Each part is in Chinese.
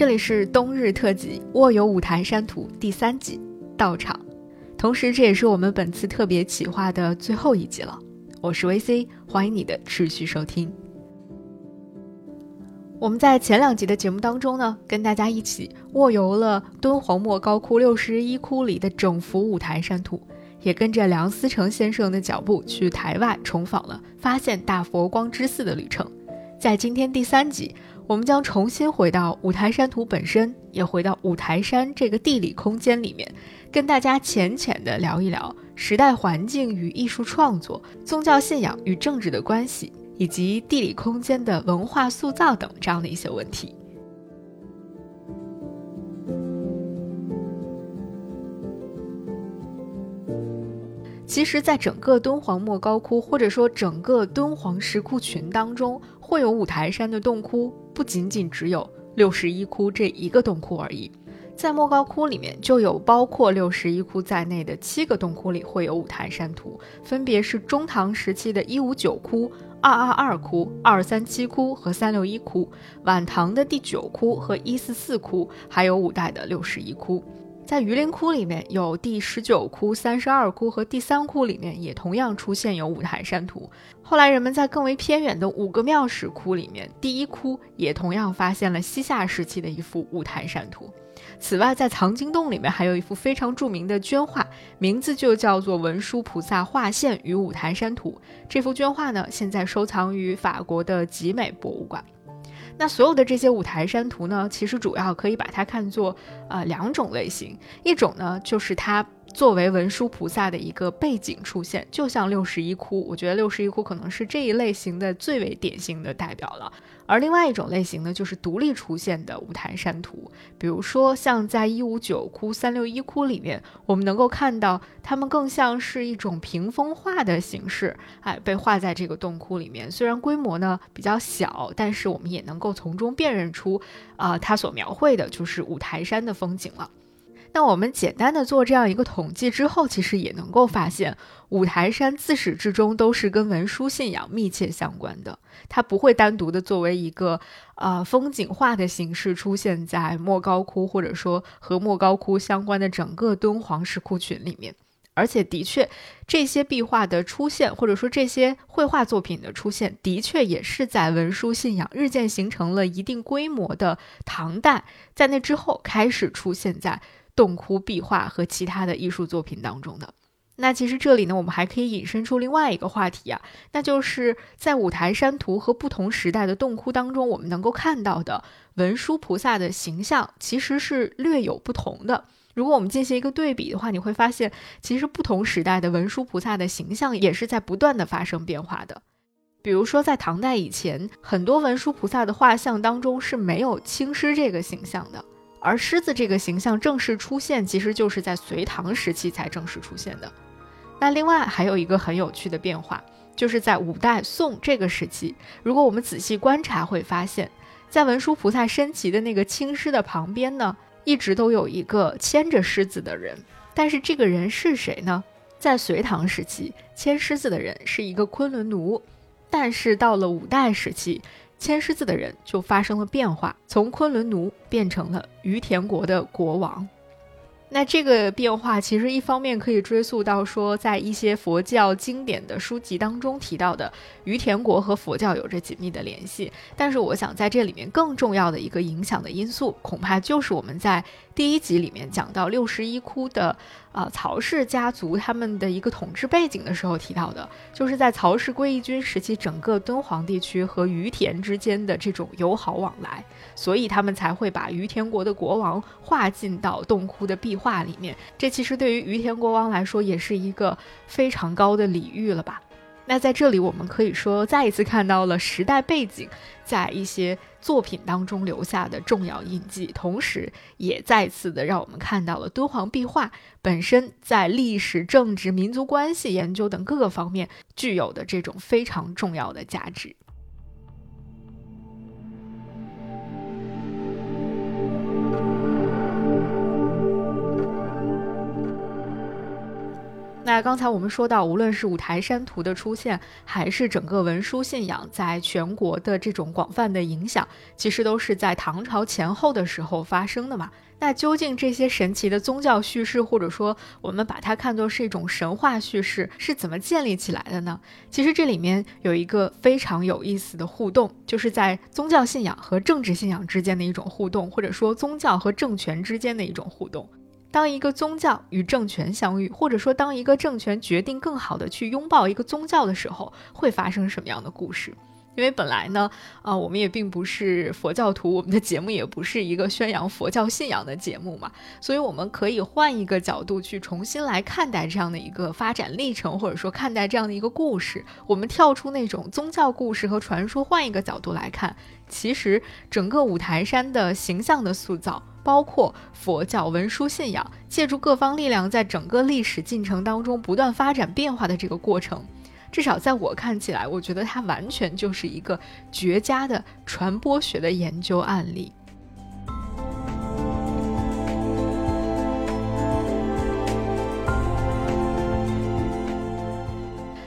这里是冬日特辑《卧游五台山图》第三集到场，同时这也是我们本次特别企划的最后一集了。我是 VC，欢迎你的持续收听。我们在前两集的节目当中呢，跟大家一起卧游了敦煌莫高窟六十一窟里的整幅五台山图，也跟着梁思成先生的脚步去台外重访了发现大佛光之寺的旅程。在今天第三集。我们将重新回到五台山图本身，也回到五台山这个地理空间里面，跟大家浅浅的聊一聊时代环境与艺术创作、宗教信仰与政治的关系，以及地理空间的文化塑造等这样的一些问题。其实，在整个敦煌莫高窟，或者说整个敦煌石窟群当中，会有五台山的洞窟。不仅仅只有六十一窟这一个洞窟而已，在莫高窟里面就有包括六十一窟在内的七个洞窟里会有五台山图，分别是中唐时期的一五九窟、二二二窟、二三七窟和三六一窟，晚唐的第九窟和一四四窟，还有五代的六十一窟。在榆林窟里面有第十九窟、三十二窟和第三窟里面也同样出现有五台山图。后来人们在更为偏远的五个庙石窟里面，第一窟也同样发现了西夏时期的一幅五台山图。此外，在藏经洞里面还有一幅非常著名的绢画，名字就叫做《文殊菩萨画线与五台山图》。这幅绢画呢，现在收藏于法国的集美博物馆。那所有的这些五台山图呢，其实主要可以把它看作呃两种类型，一种呢就是它。作为文殊菩萨的一个背景出现，就像六十一窟，我觉得六十一窟可能是这一类型的最为典型的代表了。而另外一种类型呢，就是独立出现的五台山图，比如说像在一五九窟、三六一窟里面，我们能够看到它们更像是一种屏风画的形式，哎，被画在这个洞窟里面。虽然规模呢比较小，但是我们也能够从中辨认出，啊，它所描绘的就是五台山的风景了。那我们简单的做这样一个统计之后，其实也能够发现，五台山自始至终都是跟文殊信仰密切相关的。它不会单独的作为一个呃风景画的形式出现在莫高窟，或者说和莫高窟相关的整个敦煌石窟群里面。而且，的确，这些壁画的出现，或者说这些绘画作品的出现，的确也是在文殊信仰日渐形成了一定规模的唐代，在那之后开始出现在。洞窟壁画和其他的艺术作品当中的，那其实这里呢，我们还可以引申出另外一个话题啊，那就是在五台山图和不同时代的洞窟当中，我们能够看到的文殊菩萨的形象其实是略有不同的。如果我们进行一个对比的话，你会发现，其实不同时代的文殊菩萨的形象也是在不断的发生变化的。比如说，在唐代以前，很多文殊菩萨的画像当中是没有青狮这个形象的。而狮子这个形象正式出现，其实就是在隋唐时期才正式出现的。那另外还有一个很有趣的变化，就是在五代宋这个时期，如果我们仔细观察，会发现，在文殊菩萨身骑的那个青狮的旁边呢，一直都有一个牵着狮子的人。但是这个人是谁呢？在隋唐时期，牵狮子的人是一个昆仑奴，但是到了五代时期。牵狮子的人就发生了变化，从昆仑奴变成了于田国的国王。那这个变化其实一方面可以追溯到说，在一些佛教经典的书籍当中提到的于田国和佛教有着紧密的联系。但是，我想在这里面更重要的一个影响的因素，恐怕就是我们在第一集里面讲到六十一窟的。啊，曹氏家族他们的一个统治背景的时候提到的，就是在曹氏归义军时期，整个敦煌地区和于田之间的这种友好往来，所以他们才会把于田国的国王划进到洞窟的壁画里面。这其实对于于田国王来说，也是一个非常高的礼遇了吧。那在这里，我们可以说再一次看到了时代背景在一些作品当中留下的重要印记，同时也再次的让我们看到了敦煌壁画本身在历史、政治、民族关系研究等各个方面具有的这种非常重要的价值。那刚才我们说到，无论是五台山图的出现，还是整个文书信仰在全国的这种广泛的影响，其实都是在唐朝前后的时候发生的嘛。那究竟这些神奇的宗教叙事，或者说我们把它看作是一种神话叙事，是怎么建立起来的呢？其实这里面有一个非常有意思的互动，就是在宗教信仰和政治信仰之间的一种互动，或者说宗教和政权之间的一种互动。当一个宗教与政权相遇，或者说当一个政权决定更好的去拥抱一个宗教的时候，会发生什么样的故事？因为本来呢，啊，我们也并不是佛教徒，我们的节目也不是一个宣扬佛教信仰的节目嘛，所以我们可以换一个角度去重新来看待这样的一个发展历程，或者说看待这样的一个故事。我们跳出那种宗教故事和传说，换一个角度来看，其实整个五台山的形象的塑造，包括佛教文殊信仰，借助各方力量，在整个历史进程当中不断发展变化的这个过程。至少在我看起来，我觉得它完全就是一个绝佳的传播学的研究案例。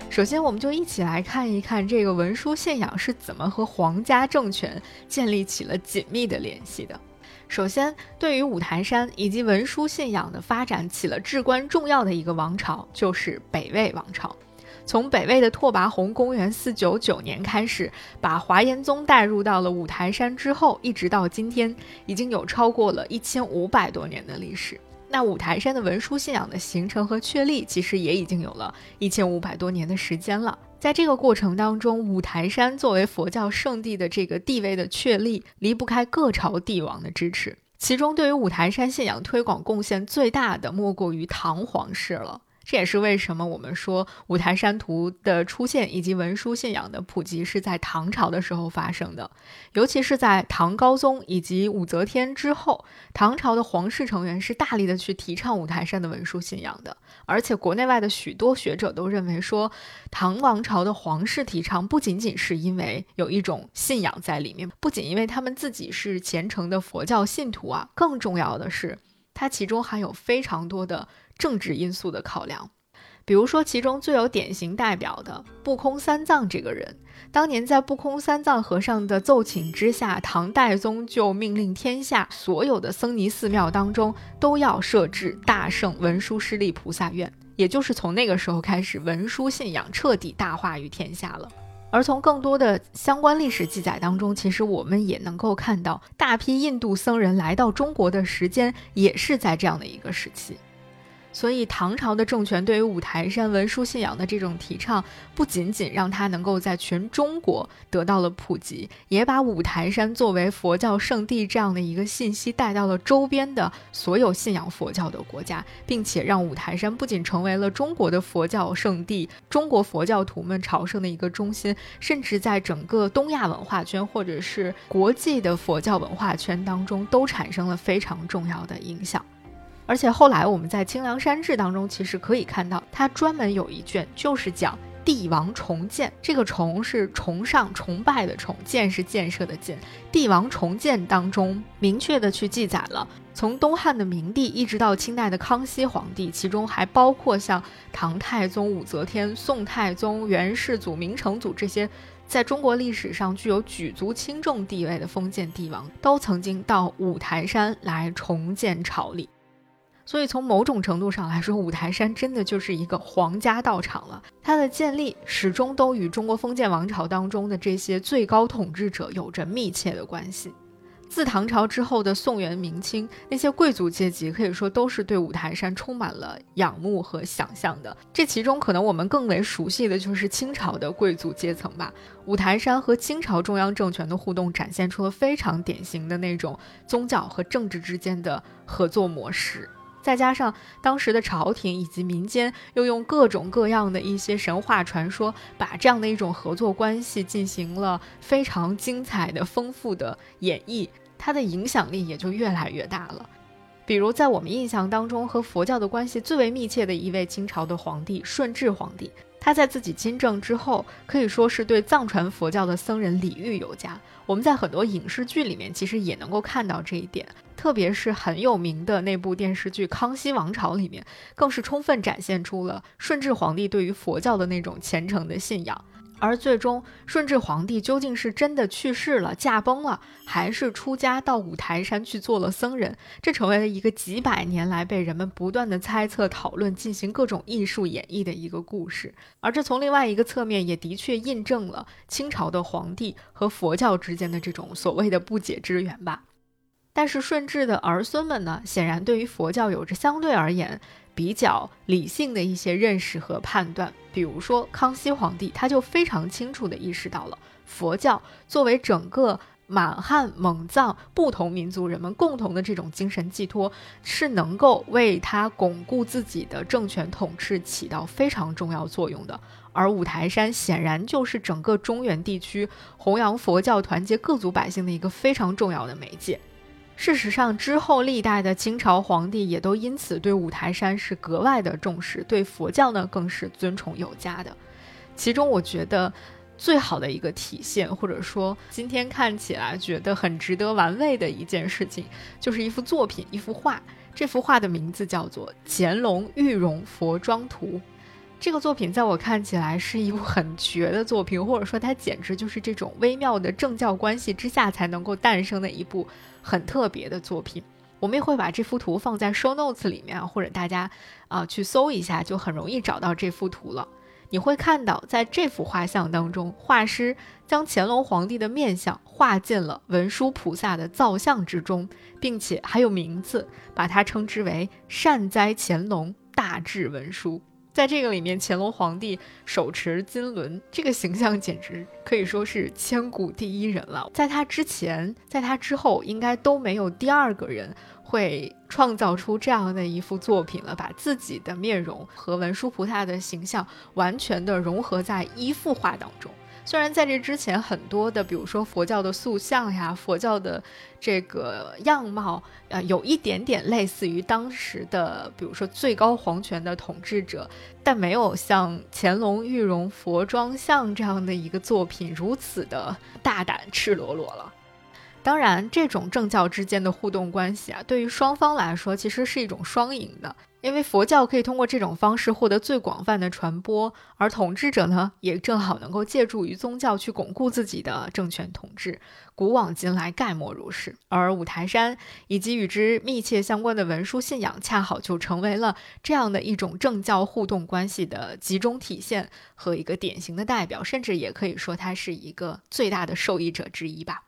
首先，我们就一起来看一看这个文书信仰是怎么和皇家政权建立起了紧密的联系的。首先，对于五台山以及文书信仰的发展起了至关重要的一个王朝，就是北魏王朝。从北魏的拓跋宏公元四九九年开始，把华严宗带入到了五台山之后，一直到今天，已经有超过了一千五百多年的历史。那五台山的文殊信仰的形成和确立，其实也已经有了一千五百多年的时间了。在这个过程当中，五台山作为佛教圣地的这个地位的确立，离不开各朝帝王的支持。其中，对于五台山信仰推广贡献最大的，莫过于唐皇室了。这也是为什么我们说五台山图的出现以及文殊信仰的普及是在唐朝的时候发生的，尤其是在唐高宗以及武则天之后，唐朝的皇室成员是大力的去提倡五台山的文殊信仰的。而且国内外的许多学者都认为说，唐王朝的皇室提倡不仅仅是因为有一种信仰在里面，不仅因为他们自己是虔诚的佛教信徒啊，更重要的是，它其中含有非常多的。政治因素的考量，比如说其中最有典型代表的不空三藏这个人，当年在不空三藏和尚的奏请之下，唐代宗就命令天下所有的僧尼寺庙当中都要设置大圣文殊师利菩萨院，也就是从那个时候开始，文殊信仰彻底大化于天下了。而从更多的相关历史记载当中，其实我们也能够看到，大批印度僧人来到中国的时间也是在这样的一个时期。所以，唐朝的政权对于五台山文殊信仰的这种提倡，不仅仅让它能够在全中国得到了普及，也把五台山作为佛教圣地这样的一个信息带到了周边的所有信仰佛教的国家，并且让五台山不仅成为了中国的佛教圣地，中国佛教徒们朝圣的一个中心，甚至在整个东亚文化圈或者是国际的佛教文化圈当中，都产生了非常重要的影响。而且后来我们在《清凉山志》当中，其实可以看到，它专门有一卷就是讲帝王重建。这个“崇”是崇尚、崇拜的“崇”，“建”是建设的“建”。帝王重建当中，明确的去记载了从东汉的明帝一直到清代的康熙皇帝，其中还包括像唐太宗、武则天、宋太宗、元世祖、明成祖这些，在中国历史上具有举足轻重地位的封建帝王，都曾经到五台山来重建朝礼。所以，从某种程度上来说，五台山真的就是一个皇家道场了。它的建立始终都与中国封建王朝当中的这些最高统治者有着密切的关系。自唐朝之后的宋元明清，那些贵族阶级可以说都是对五台山充满了仰慕和想象的。这其中，可能我们更为熟悉的就是清朝的贵族阶层吧。五台山和清朝中央政权的互动，展现出了非常典型的那种宗教和政治之间的合作模式。再加上当时的朝廷以及民间又用各种各样的一些神话传说，把这样的一种合作关系进行了非常精彩的、丰富的演绎，它的影响力也就越来越大了。比如在我们印象当中和佛教的关系最为密切的一位清朝的皇帝顺治皇帝。他在自己亲政之后，可以说是对藏传佛教的僧人礼遇有加。我们在很多影视剧里面，其实也能够看到这一点，特别是很有名的那部电视剧《康熙王朝》里面，更是充分展现出了顺治皇帝对于佛教的那种虔诚的信仰。而最终，顺治皇帝究竟是真的去世了、驾崩了，还是出家到五台山去做了僧人？这成为了一个几百年来被人们不断的猜测、讨论、进行各种艺术演绎的一个故事。而这从另外一个侧面也的确印证了清朝的皇帝和佛教之间的这种所谓的不解之缘吧。但是顺治的儿孙们呢，显然对于佛教有着相对而言。比较理性的一些认识和判断，比如说康熙皇帝，他就非常清楚地意识到了佛教作为整个满汉蒙藏不同民族人们共同的这种精神寄托，是能够为他巩固自己的政权统治起到非常重要作用的。而五台山显然就是整个中原地区弘扬佛教、团结各族百姓的一个非常重要的媒介。事实上，之后历代的清朝皇帝也都因此对五台山是格外的重视，对佛教呢更是尊崇有加的。其中，我觉得最好的一个体现，或者说今天看起来觉得很值得玩味的一件事情，就是一幅作品，一幅画。这幅画的名字叫做《乾隆御容佛庄图》。这个作品在我看起来是一部很绝的作品，或者说它简直就是这种微妙的政教关系之下才能够诞生的一部很特别的作品。我们也会把这幅图放在 show notes 里面，或者大家啊去搜一下，就很容易找到这幅图了。你会看到，在这幅画像当中，画师将乾隆皇帝的面相画进了文殊菩萨的造像之中，并且还有名字，把它称之为“善哉乾隆大智文殊”。在这个里面，乾隆皇帝手持金轮，这个形象简直可以说是千古第一人了。在他之前，在他之后，应该都没有第二个人会创造出这样的一幅作品了，把自己的面容和文殊菩萨的形象完全的融合在一幅画当中。虽然在这之前，很多的，比如说佛教的塑像呀，佛教的这个样貌，呃，有一点点类似于当时的，比如说最高皇权的统治者，但没有像乾隆御容佛装像这样的一个作品如此的大胆赤裸裸了。当然，这种政教之间的互动关系啊，对于双方来说，其实是一种双赢的。因为佛教可以通过这种方式获得最广泛的传播，而统治者呢，也正好能够借助于宗教去巩固自己的政权统治。古往今来，概莫如是。而五台山以及与之密切相关的文殊信仰，恰好就成为了这样的一种政教互动关系的集中体现和一个典型的代表，甚至也可以说它是一个最大的受益者之一吧。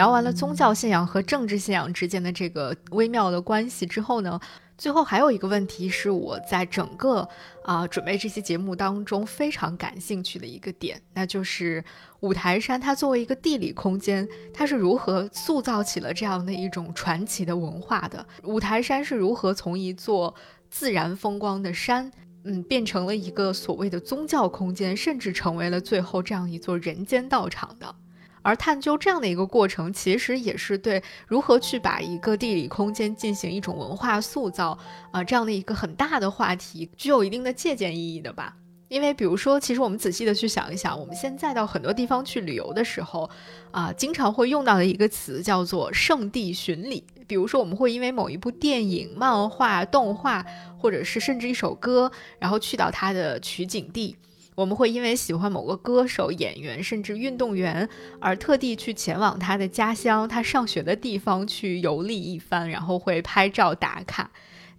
聊完了宗教信仰和政治信仰之间的这个微妙的关系之后呢，最后还有一个问题是我在整个啊准备这期节目当中非常感兴趣的一个点，那就是五台山它作为一个地理空间，它是如何塑造起了这样的一种传奇的文化的？五台山是如何从一座自然风光的山，嗯，变成了一个所谓的宗教空间，甚至成为了最后这样一座人间道场的？而探究这样的一个过程，其实也是对如何去把一个地理空间进行一种文化塑造啊这样的一个很大的话题，具有一定的借鉴意义的吧。因为比如说，其实我们仔细的去想一想，我们现在到很多地方去旅游的时候，啊，经常会用到的一个词叫做圣地巡礼。比如说，我们会因为某一部电影、漫画、动画，或者是甚至一首歌，然后去到它的取景地。我们会因为喜欢某个歌手、演员，甚至运动员，而特地去前往他的家乡、他上学的地方去游历一番，然后会拍照打卡。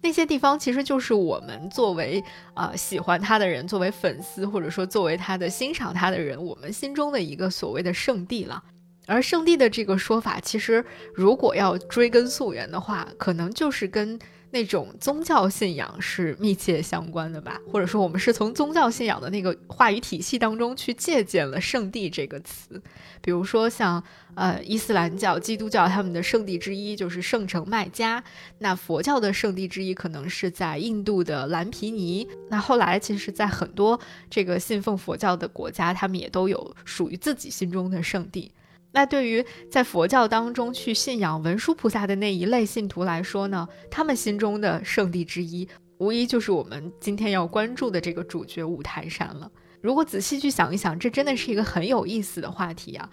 那些地方其实就是我们作为啊喜欢他的人、作为粉丝，或者说作为他的欣赏他的人，我们心中的一个所谓的圣地了。而圣地的这个说法，其实如果要追根溯源的话，可能就是跟。那种宗教信仰是密切相关的吧，或者说我们是从宗教信仰的那个话语体系当中去借鉴了“圣地”这个词。比如说像呃伊斯兰教、基督教他们的圣地之一就是圣城麦加，那佛教的圣地之一可能是在印度的蓝皮尼。那后来其实，在很多这个信奉佛教的国家，他们也都有属于自己心中的圣地。那对于在佛教当中去信仰文殊菩萨的那一类信徒来说呢，他们心中的圣地之一，无疑就是我们今天要关注的这个主角五台山了。如果仔细去想一想，这真的是一个很有意思的话题啊。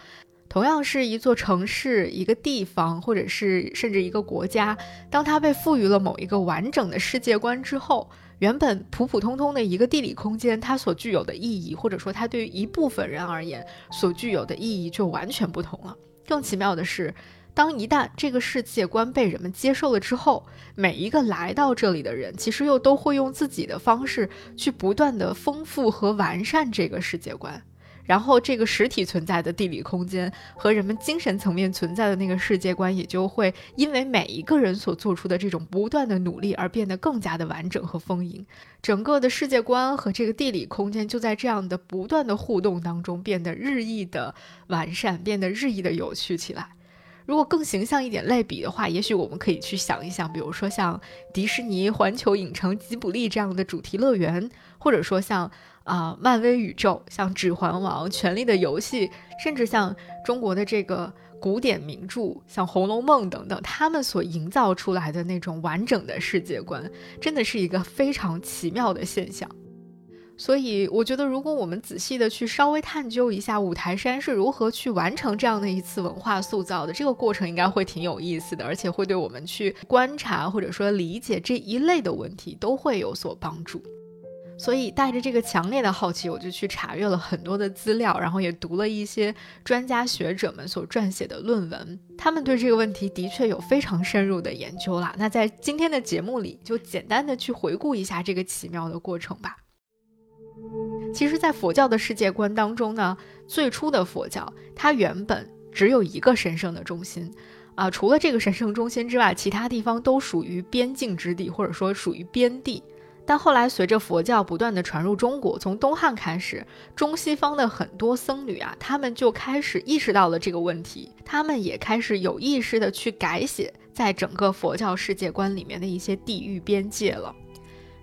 同样是一座城市、一个地方，或者是甚至一个国家，当它被赋予了某一个完整的世界观之后，原本普普通通的一个地理空间，它所具有的意义，或者说它对于一部分人而言所具有的意义就完全不同了。更奇妙的是，当一旦这个世界观被人们接受了之后，每一个来到这里的人，其实又都会用自己的方式去不断的丰富和完善这个世界观。然后，这个实体存在的地理空间和人们精神层面存在的那个世界观，也就会因为每一个人所做出的这种不断的努力而变得更加的完整和丰盈。整个的世界观和这个地理空间就在这样的不断的互动当中变得日益的完善，变得日益的有趣起来。如果更形象一点类比的话，也许我们可以去想一想，比如说像迪士尼、环球影城、吉卜力这样的主题乐园，或者说像。啊，漫威宇宙像《指环王》《权力的游戏》，甚至像中国的这个古典名著，像《红楼梦》等等，他们所营造出来的那种完整的世界观，真的是一个非常奇妙的现象。所以，我觉得如果我们仔细的去稍微探究一下五台山是如何去完成这样的一次文化塑造的，这个过程应该会挺有意思的，而且会对我们去观察或者说理解这一类的问题都会有所帮助。所以带着这个强烈的好奇，我就去查阅了很多的资料，然后也读了一些专家学者们所撰写的论文。他们对这个问题的确有非常深入的研究啦。那在今天的节目里，就简单的去回顾一下这个奇妙的过程吧。其实，在佛教的世界观当中呢，最初的佛教它原本只有一个神圣的中心，啊，除了这个神圣中心之外，其他地方都属于边境之地，或者说属于边地。但后来，随着佛教不断的传入中国，从东汉开始，中西方的很多僧侣啊，他们就开始意识到了这个问题，他们也开始有意识的去改写在整个佛教世界观里面的一些地域边界了。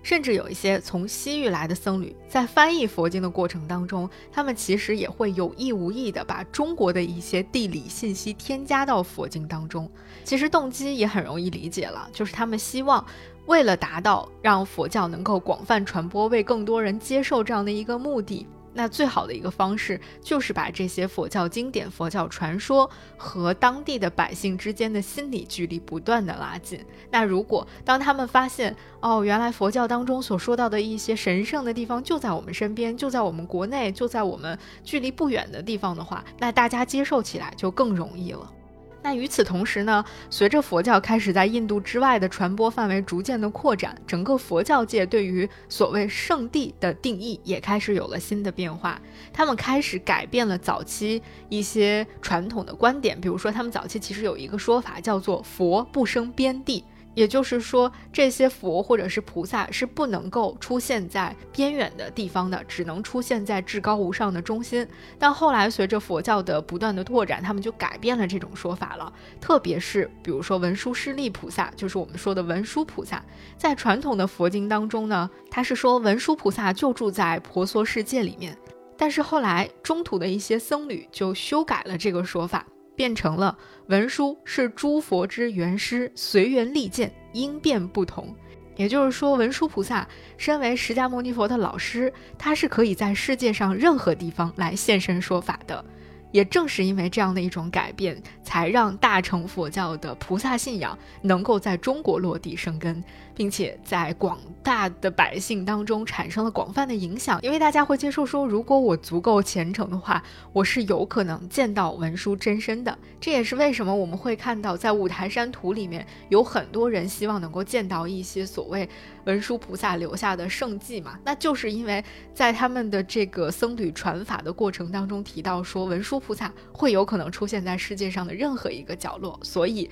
甚至有一些从西域来的僧侣，在翻译佛经的过程当中，他们其实也会有意无意的把中国的一些地理信息添加到佛经当中。其实动机也很容易理解了，就是他们希望。为了达到让佛教能够广泛传播、为更多人接受这样的一个目的，那最好的一个方式就是把这些佛教经典、佛教传说和当地的百姓之间的心理距离不断的拉近。那如果当他们发现，哦，原来佛教当中所说到的一些神圣的地方就在我们身边，就在我们国内，就在我们距离不远的地方的话，那大家接受起来就更容易了。那与此同时呢，随着佛教开始在印度之外的传播范围逐渐的扩展，整个佛教界对于所谓圣地的定义也开始有了新的变化。他们开始改变了早期一些传统的观点，比如说，他们早期其实有一个说法叫做“佛不生边地”。也就是说，这些佛或者是菩萨是不能够出现在边远的地方的，只能出现在至高无上的中心。但后来随着佛教的不断的拓展，他们就改变了这种说法了。特别是比如说文殊师利菩萨，就是我们说的文殊菩萨，在传统的佛经当中呢，他是说文殊菩萨就住在婆娑世界里面。但是后来中土的一些僧侣就修改了这个说法。变成了文殊是诸佛之原师，随缘利剑，因变不同。也就是说，文殊菩萨身为释迦牟尼佛的老师，他是可以在世界上任何地方来现身说法的。也正是因为这样的一种改变，才让大乘佛教的菩萨信仰能够在中国落地生根，并且在广大的百姓当中产生了广泛的影响。因为大家会接受说，如果我足够虔诚的话，我是有可能见到文殊真身的。这也是为什么我们会看到在五台山图里面有很多人希望能够见到一些所谓。文殊菩萨留下的圣迹嘛，那就是因为在他们的这个僧侣传法的过程当中提到说，文殊菩萨会有可能出现在世界上的任何一个角落，所以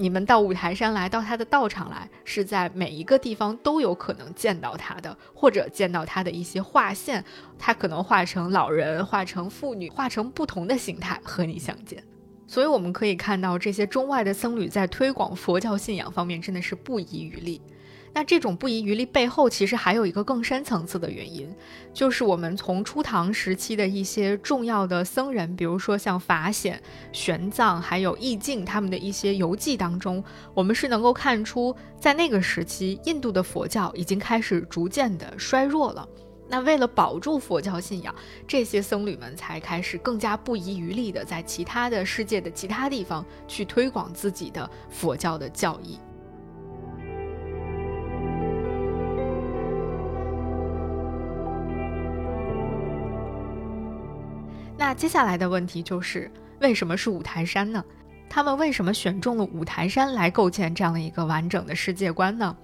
你们到五台山来，到他的道场来，是在每一个地方都有可能见到他的，或者见到他的一些画线，他可能画成老人，画成妇女，画成不同的形态和你相见。所以我们可以看到，这些中外的僧侣在推广佛教信仰方面真的是不遗余力。那这种不遗余力背后，其实还有一个更深层次的原因，就是我们从初唐时期的一些重要的僧人，比如说像法显、玄奘，还有义净他们的一些游记当中，我们是能够看出，在那个时期，印度的佛教已经开始逐渐的衰弱了。那为了保住佛教信仰，这些僧侣们才开始更加不遗余力的在其他的世界的其他地方去推广自己的佛教的教义。那接下来的问题就是，为什么是五台山呢？他们为什么选中了五台山来构建这样的一个完整的世界观呢？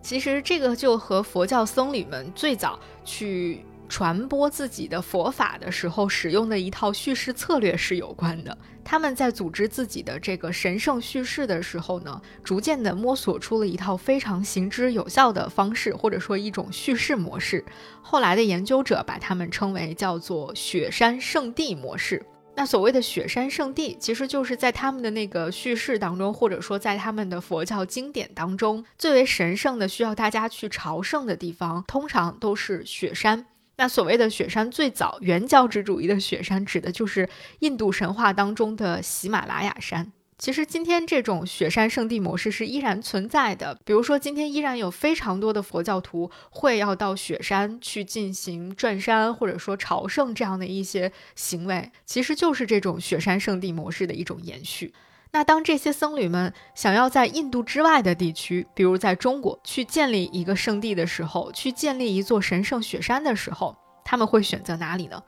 其实这个就和佛教僧侣们最早去传播自己的佛法的时候使用的一套叙事策略是有关的。他们在组织自己的这个神圣叙事的时候呢，逐渐的摸索出了一套非常行之有效的方式，或者说一种叙事模式。后来的研究者把他们称为叫做“雪山圣地模式”。那所谓的雪山圣地，其实就是在他们的那个叙事当中，或者说在他们的佛教经典当中，最为神圣的、需要大家去朝圣的地方，通常都是雪山。那所谓的雪山，最早原教旨主义的雪山，指的就是印度神话当中的喜马拉雅山。其实今天这种雪山圣地模式是依然存在的。比如说，今天依然有非常多的佛教徒会要到雪山去进行转山，或者说朝圣这样的一些行为，其实就是这种雪山圣地模式的一种延续。那当这些僧侣们想要在印度之外的地区，比如在中国去建立一个圣地的时候，去建立一座神圣雪山的时候，他们会选择哪里呢？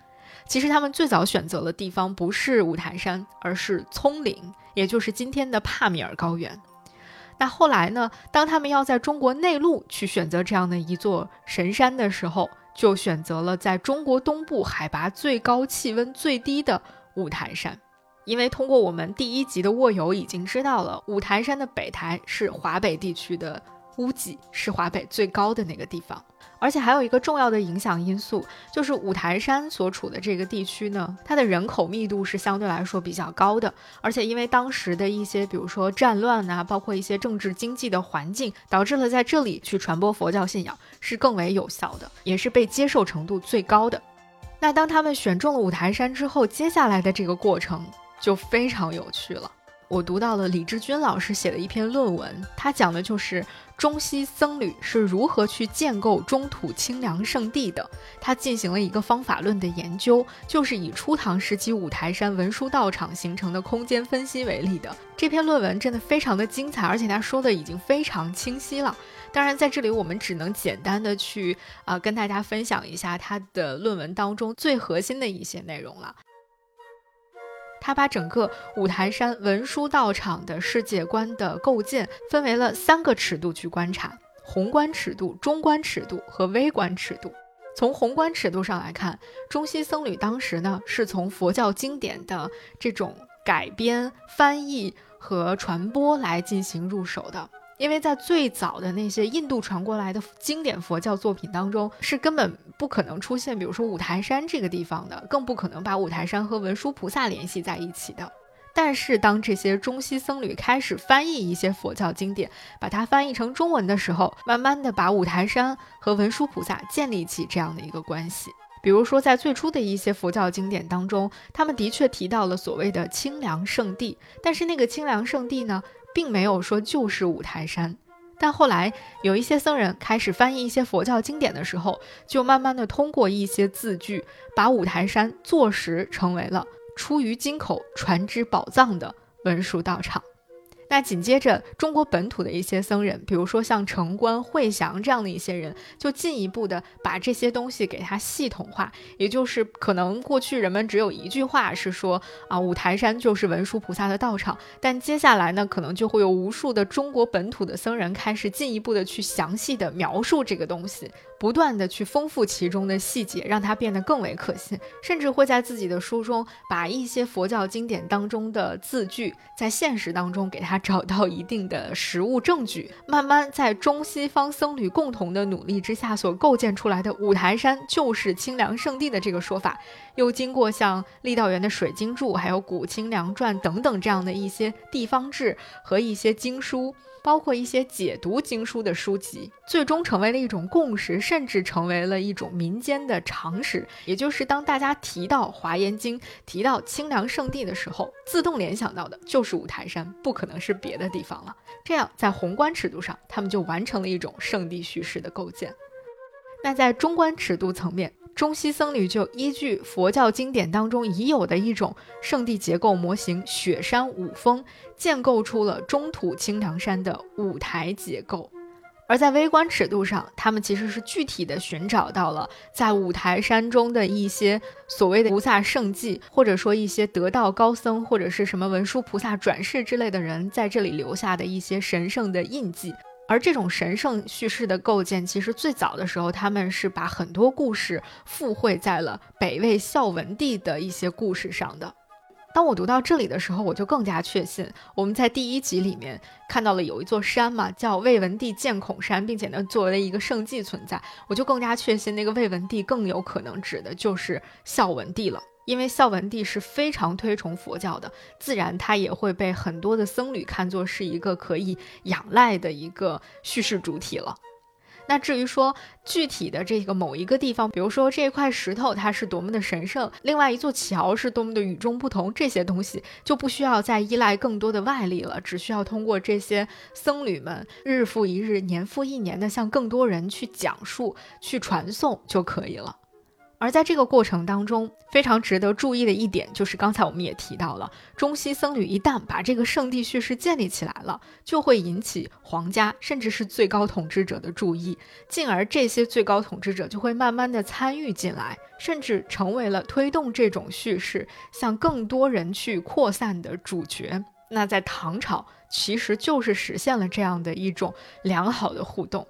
其实他们最早选择的地方不是五台山，而是葱岭，也就是今天的帕米尔高原。那后来呢？当他们要在中国内陆去选择这样的一座神山的时候，就选择了在中国东部海拔最高、气温最低的五台山。因为通过我们第一集的卧游已经知道了，五台山的北台是华北地区的屋脊，是华北最高的那个地方。而且还有一个重要的影响因素，就是五台山所处的这个地区呢，它的人口密度是相对来说比较高的。而且因为当时的一些，比如说战乱啊，包括一些政治经济的环境，导致了在这里去传播佛教信仰是更为有效的，也是被接受程度最高的。那当他们选中了五台山之后，接下来的这个过程。就非常有趣了。我读到了李志军老师写的一篇论文，他讲的就是中西僧侣是如何去建构中土清凉圣地的。他进行了一个方法论的研究，就是以初唐时期五台山文殊道场形成的空间分析为例的。这篇论文真的非常的精彩，而且他说的已经非常清晰了。当然，在这里我们只能简单的去啊跟大家分享一下他的论文当中最核心的一些内容了。他把整个五台山文殊道场的世界观的构建分为了三个尺度去观察：宏观尺度、中观尺度和微观尺度。从宏观尺度上来看，中西僧侣当时呢是从佛教经典的这种改编、翻译和传播来进行入手的。因为在最早的那些印度传过来的经典佛教作品当中，是根本不可能出现，比如说五台山这个地方的，更不可能把五台山和文殊菩萨联系在一起的。但是，当这些中西僧侣开始翻译一些佛教经典，把它翻译成中文的时候，慢慢的把五台山和文殊菩萨建立起这样的一个关系。比如说，在最初的一些佛教经典当中，他们的确提到了所谓的清凉圣地，但是那个清凉圣地呢？并没有说就是五台山，但后来有一些僧人开始翻译一些佛教经典的时候，就慢慢的通过一些字句，把五台山坐实成为了出于金口传之宝藏的文殊道场。那紧接着，中国本土的一些僧人，比如说像城关慧祥这样的一些人，就进一步的把这些东西给它系统化，也就是可能过去人们只有一句话是说啊，五台山就是文殊菩萨的道场，但接下来呢，可能就会有无数的中国本土的僧人开始进一步的去详细的描述这个东西，不断的去丰富其中的细节，让它变得更为可信，甚至会在自己的书中把一些佛教经典当中的字句，在现实当中给它找到一定的实物证据。慢慢在中西方僧侣共同的努力之下所构建出来的五台山就是清凉圣地的这个说法，又经过像郦道元的《水经注》还有《古清凉传》等等这样的一些地方志和一些经书。包括一些解读经书的书籍，最终成为了一种共识，甚至成为了一种民间的常识。也就是当大家提到《华严经》、提到清凉圣地的时候，自动联想到的就是五台山，不可能是别的地方了。这样，在宏观尺度上，他们就完成了一种圣地叙事的构建。那在中观尺度层面，中西僧侣就依据佛教经典当中已有的一种圣地结构模型——雪山五峰，建构出了中土清凉山的五台结构。而在微观尺度上，他们其实是具体的寻找到了在五台山中的一些所谓的菩萨圣迹，或者说一些得道高僧，或者是什么文殊菩萨转世之类的人在这里留下的一些神圣的印记。而这种神圣叙事的构建，其实最早的时候，他们是把很多故事附会在了北魏孝文帝的一些故事上的。当我读到这里的时候，我就更加确信，我们在第一集里面看到了有一座山嘛，叫魏文帝建孔山，并且呢作为一个圣迹存在，我就更加确信那个魏文帝更有可能指的就是孝文帝了。因为孝文帝是非常推崇佛教的，自然他也会被很多的僧侣看作是一个可以仰赖的一个叙事主体了。那至于说具体的这个某一个地方，比如说这块石头它是多么的神圣，另外一座桥是多么的与众不同，这些东西就不需要再依赖更多的外力了，只需要通过这些僧侣们日复一日、年复一年的向更多人去讲述、去传颂就可以了。而在这个过程当中，非常值得注意的一点就是，刚才我们也提到了，中西僧侣一旦把这个圣地叙事建立起来了，就会引起皇家甚至是最高统治者的注意，进而这些最高统治者就会慢慢的参与进来，甚至成为了推动这种叙事向更多人去扩散的主角。那在唐朝，其实就是实现了这样的一种良好的互动。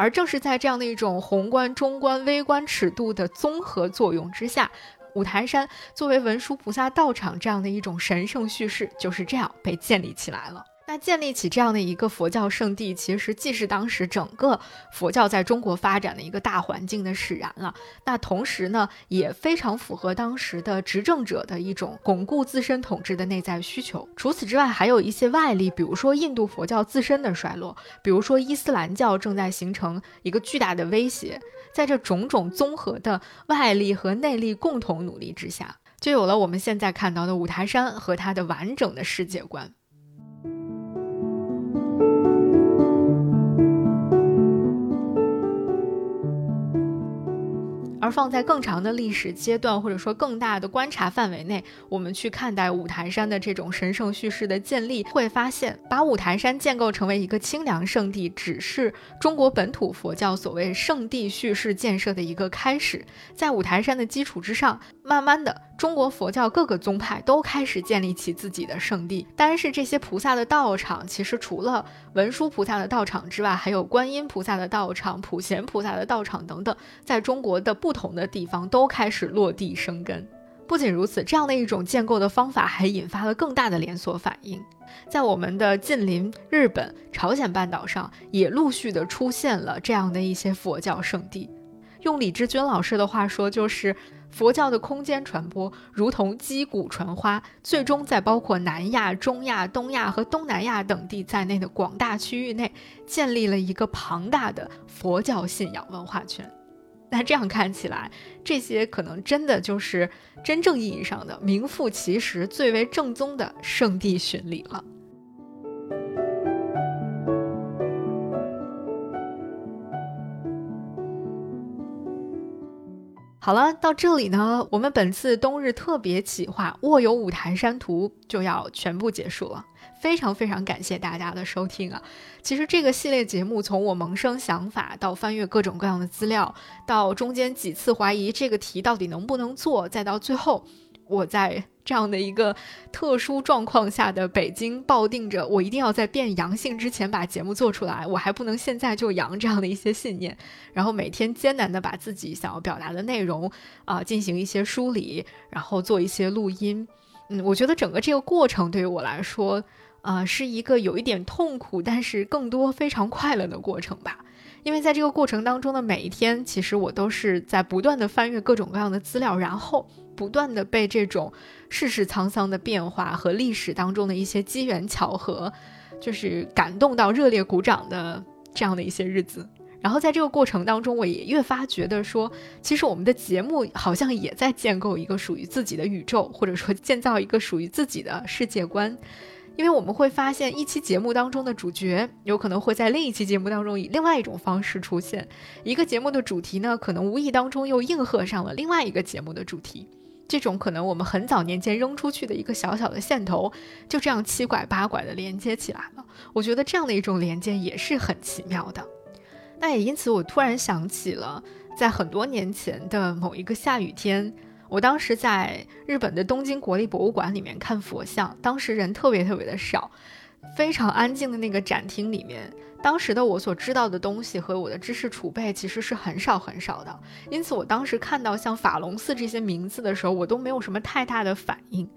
而正是在这样的一种宏观、中观、微观尺度的综合作用之下，五台山作为文殊菩萨道场这样的一种神圣叙事，就是这样被建立起来了。那建立起这样的一个佛教圣地，其实既是当时整个佛教在中国发展的一个大环境的使然了。那同时呢，也非常符合当时的执政者的一种巩固自身统治的内在需求。除此之外，还有一些外力，比如说印度佛教自身的衰落，比如说伊斯兰教正在形成一个巨大的威胁。在这种种综合的外力和内力共同努力之下，就有了我们现在看到的五台山和它的完整的世界观。而放在更长的历史阶段，或者说更大的观察范围内，我们去看待五台山的这种神圣叙事的建立，会发现，把五台山建构成为一个清凉圣地，只是中国本土佛教所谓圣地叙事建设的一个开始。在五台山的基础之上，慢慢的，中国佛教各个宗派都开始建立起自己的圣地。但是这些菩萨的道场，其实除了文殊菩萨的道场之外，还有观音菩萨的道场、普贤菩萨的道场等等，在中国的不。同的地方都开始落地生根。不仅如此，这样的一种建构的方法还引发了更大的连锁反应。在我们的近邻日本、朝鲜半岛上，也陆续的出现了这样的一些佛教圣地。用李志军老师的话说，就是佛教的空间传播如同击鼓传花，最终在包括南亚、中亚、东亚和东南亚等地在内的广大区域内，建立了一个庞大的佛教信仰文化圈。那这样看起来，这些可能真的就是真正意义上的名副其实、最为正宗的圣地巡礼了。好了，到这里呢，我们本次冬日特别企划《卧游五台山图》就要全部结束了。非常非常感谢大家的收听啊！其实这个系列节目从我萌生想法到翻阅各种各样的资料，到中间几次怀疑这个题到底能不能做，再到最后我在这样的一个特殊状况下的北京，抱定着我一定要在变阳性之前把节目做出来，我还不能现在就阳这样的一些信念，然后每天艰难的把自己想要表达的内容啊进行一些梳理，然后做一些录音。嗯，我觉得整个这个过程对于我来说，啊，是一个有一点痛苦，但是更多非常快乐的过程吧。因为在这个过程当中的每一天，其实我都是在不断的翻阅各种各样的资料，然后不断的被这种世事沧桑的变化和历史当中的一些机缘巧合，就是感动到热烈鼓掌的这样的一些日子。然后在这个过程当中，我也越发觉得说，其实我们的节目好像也在建构一个属于自己的宇宙，或者说建造一个属于自己的世界观。因为我们会发现，一期节目当中的主角有可能会在另一期节目当中以另外一种方式出现；一个节目的主题呢，可能无意当中又应和上了另外一个节目的主题。这种可能我们很早年间扔出去的一个小小的线头，就这样七拐八拐的连接起来了。我觉得这样的一种连接也是很奇妙的。那也因此，我突然想起了在很多年前的某一个下雨天。我当时在日本的东京国立博物馆里面看佛像，当时人特别特别的少，非常安静的那个展厅里面，当时的我所知道的东西和我的知识储备其实是很少很少的，因此我当时看到像法隆寺这些名字的时候，我都没有什么太大的反应。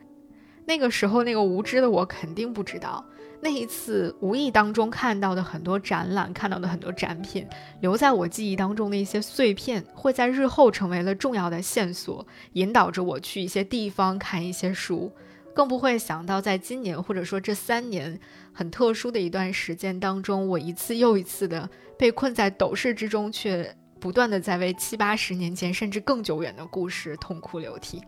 那个时候，那个无知的我肯定不知道。那一次无意当中看到的很多展览，看到的很多展品，留在我记忆当中的一些碎片，会在日后成为了重要的线索，引导着我去一些地方看一些书。更不会想到，在今年或者说这三年很特殊的一段时间当中，我一次又一次的被困在斗室之中，却不断的在为七八十年前甚至更久远的故事痛哭流涕。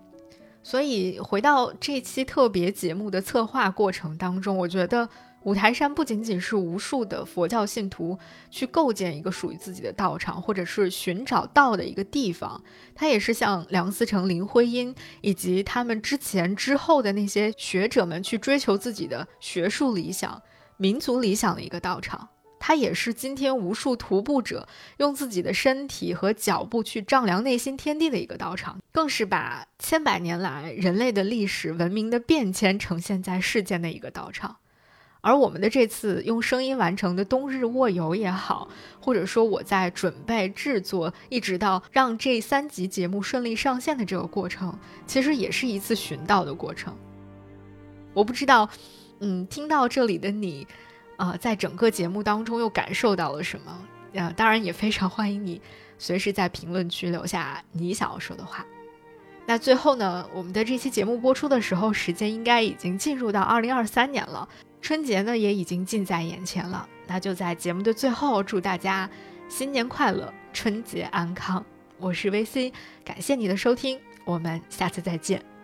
所以回到这期特别节目的策划过程当中，我觉得五台山不仅仅是无数的佛教信徒去构建一个属于自己的道场，或者是寻找道的一个地方，它也是像梁思成、林徽因以及他们之前之后的那些学者们去追求自己的学术理想、民族理想的一个道场。它也是今天无数徒步者用自己的身体和脚步去丈量内心天地的一个道场，更是把千百年来人类的历史文明的变迁呈现在世间的一个道场。而我们的这次用声音完成的冬日卧游也好，或者说我在准备制作，一直到让这三集节目顺利上线的这个过程，其实也是一次寻道的过程。我不知道，嗯，听到这里的你。啊，在整个节目当中又感受到了什么？呃，当然也非常欢迎你随时在评论区留下你想要说的话。那最后呢，我们的这期节目播出的时候，时间应该已经进入到二零二三年了，春节呢也已经近在眼前了。那就在节目的最后，祝大家新年快乐，春节安康。我是 VC，感谢你的收听，我们下次再见。